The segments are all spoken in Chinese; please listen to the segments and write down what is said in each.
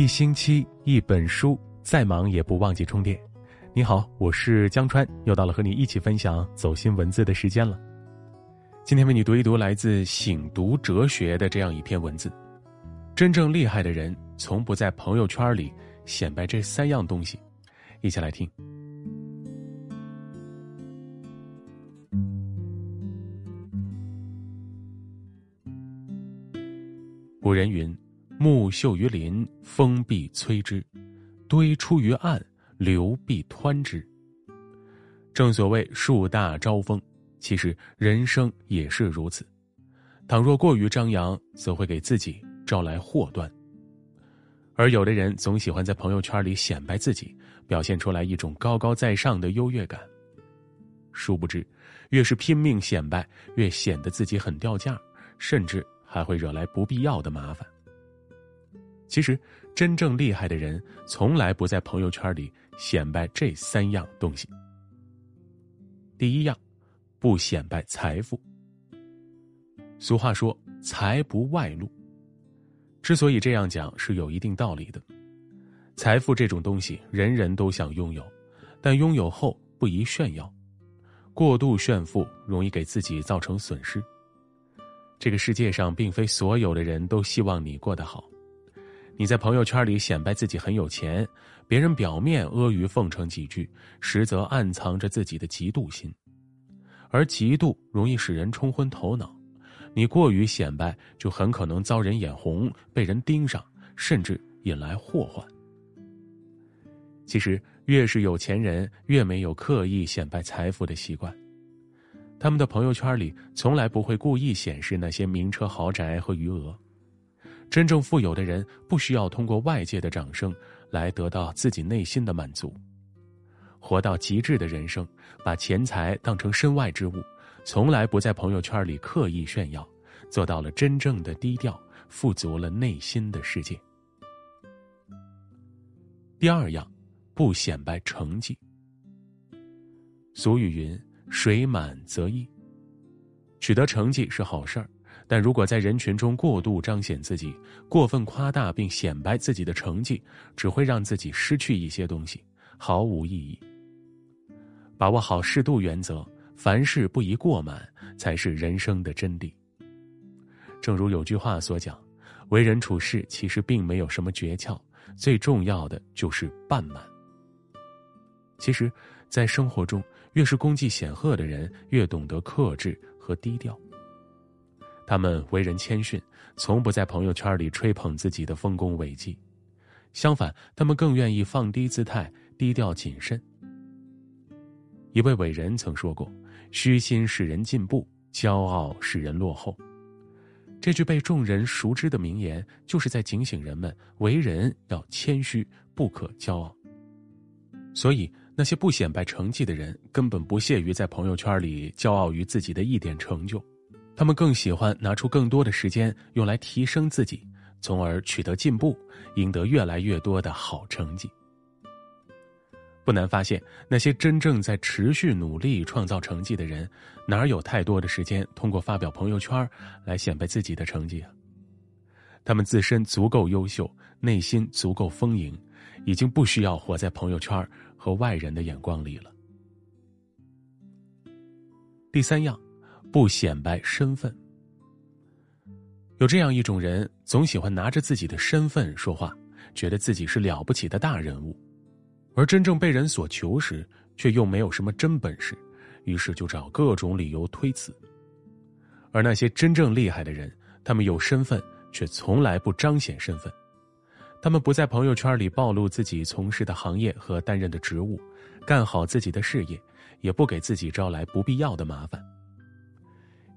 一星期一本书，再忙也不忘记充电。你好，我是江川，又到了和你一起分享走心文字的时间了。今天为你读一读来自《醒读哲学》的这样一篇文字：真正厉害的人，从不在朋友圈里显摆这三样东西。一起来听。古人云。木秀于林，风必摧之；堆出于岸，流必湍之。正所谓树大招风，其实人生也是如此。倘若过于张扬，则会给自己招来祸端。而有的人总喜欢在朋友圈里显摆自己，表现出来一种高高在上的优越感。殊不知，越是拼命显摆，越显得自己很掉价，甚至还会惹来不必要的麻烦。其实，真正厉害的人从来不在朋友圈里显摆这三样东西。第一样，不显摆财富。俗话说“财不外露”，之所以这样讲是有一定道理的。财富这种东西，人人都想拥有，但拥有后不宜炫耀，过度炫富容易给自己造成损失。这个世界上，并非所有的人都希望你过得好。你在朋友圈里显摆自己很有钱，别人表面阿谀奉承几句，实则暗藏着自己的嫉妒心，而嫉妒容易使人冲昏头脑。你过于显摆，就很可能遭人眼红，被人盯上，甚至引来祸患。其实，越是有钱人，越没有刻意显摆财富的习惯，他们的朋友圈里从来不会故意显示那些名车豪宅和余额。真正富有的人不需要通过外界的掌声来得到自己内心的满足，活到极致的人生，把钱财当成身外之物，从来不在朋友圈里刻意炫耀，做到了真正的低调，富足了内心的世界。第二样，不显摆成绩。俗语云：“水满则溢。”取得成绩是好事儿。但如果在人群中过度彰显自己，过分夸大并显摆自己的成绩，只会让自己失去一些东西，毫无意义。把握好适度原则，凡事不宜过满，才是人生的真谛。正如有句话所讲，为人处事其实并没有什么诀窍，最重要的就是半满。其实，在生活中，越是功绩显赫的人，越懂得克制和低调。他们为人谦逊，从不在朋友圈里吹捧自己的丰功伟绩，相反，他们更愿意放低姿态，低调谨慎。一位伟人曾说过：“虚心使人进步，骄傲使人落后。”这句被众人熟知的名言，就是在警醒人们为人要谦虚，不可骄傲。所以，那些不显摆成绩的人，根本不屑于在朋友圈里骄傲于自己的一点成就。他们更喜欢拿出更多的时间用来提升自己，从而取得进步，赢得越来越多的好成绩。不难发现，那些真正在持续努力创造成绩的人，哪有太多的时间通过发表朋友圈来显摆自己的成绩啊？他们自身足够优秀，内心足够丰盈，已经不需要活在朋友圈和外人的眼光里了。第三样。不显摆身份。有这样一种人，总喜欢拿着自己的身份说话，觉得自己是了不起的大人物，而真正被人所求时，却又没有什么真本事，于是就找各种理由推辞。而那些真正厉害的人，他们有身份，却从来不彰显身份，他们不在朋友圈里暴露自己从事的行业和担任的职务，干好自己的事业，也不给自己招来不必要的麻烦。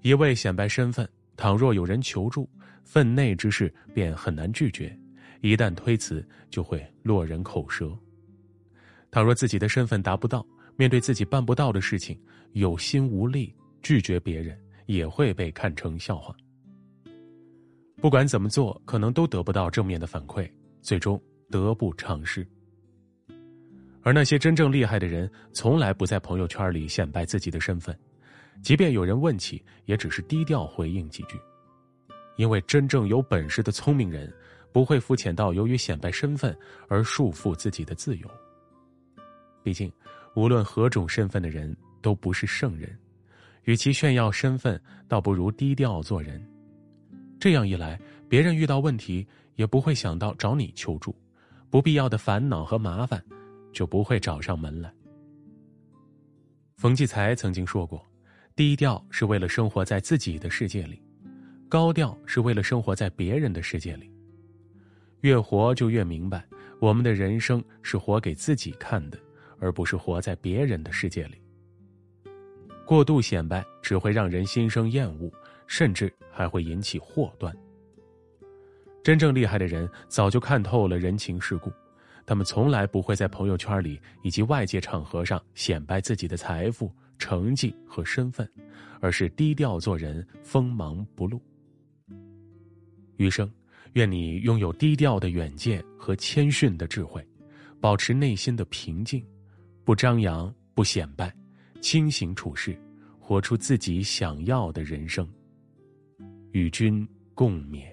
一味显摆身份，倘若有人求助，分内之事便很难拒绝；一旦推辞，就会落人口舌。倘若自己的身份达不到，面对自己办不到的事情，有心无力，拒绝别人也会被看成笑话。不管怎么做，可能都得不到正面的反馈，最终得不偿失。而那些真正厉害的人，从来不在朋友圈里显摆自己的身份。即便有人问起，也只是低调回应几句，因为真正有本事的聪明人，不会肤浅到由于显摆身份而束缚自己的自由。毕竟，无论何种身份的人都不是圣人，与其炫耀身份，倒不如低调做人。这样一来，别人遇到问题也不会想到找你求助，不必要的烦恼和麻烦就不会找上门来。冯骥才曾经说过：“低调是为了生活在自己的世界里，高调是为了生活在别人的世界里。”越活就越明白，我们的人生是活给自己看的，而不是活在别人的世界里。过度显摆只会让人心生厌恶，甚至还会引起祸端。真正厉害的人早就看透了人情世故，他们从来不会在朋友圈里以及外界场合上显摆自己的财富、成绩和身份，而是低调做人，锋芒不露。余生。愿你拥有低调的远见和谦逊的智慧，保持内心的平静，不张扬，不显摆，清醒处事，活出自己想要的人生。与君共勉。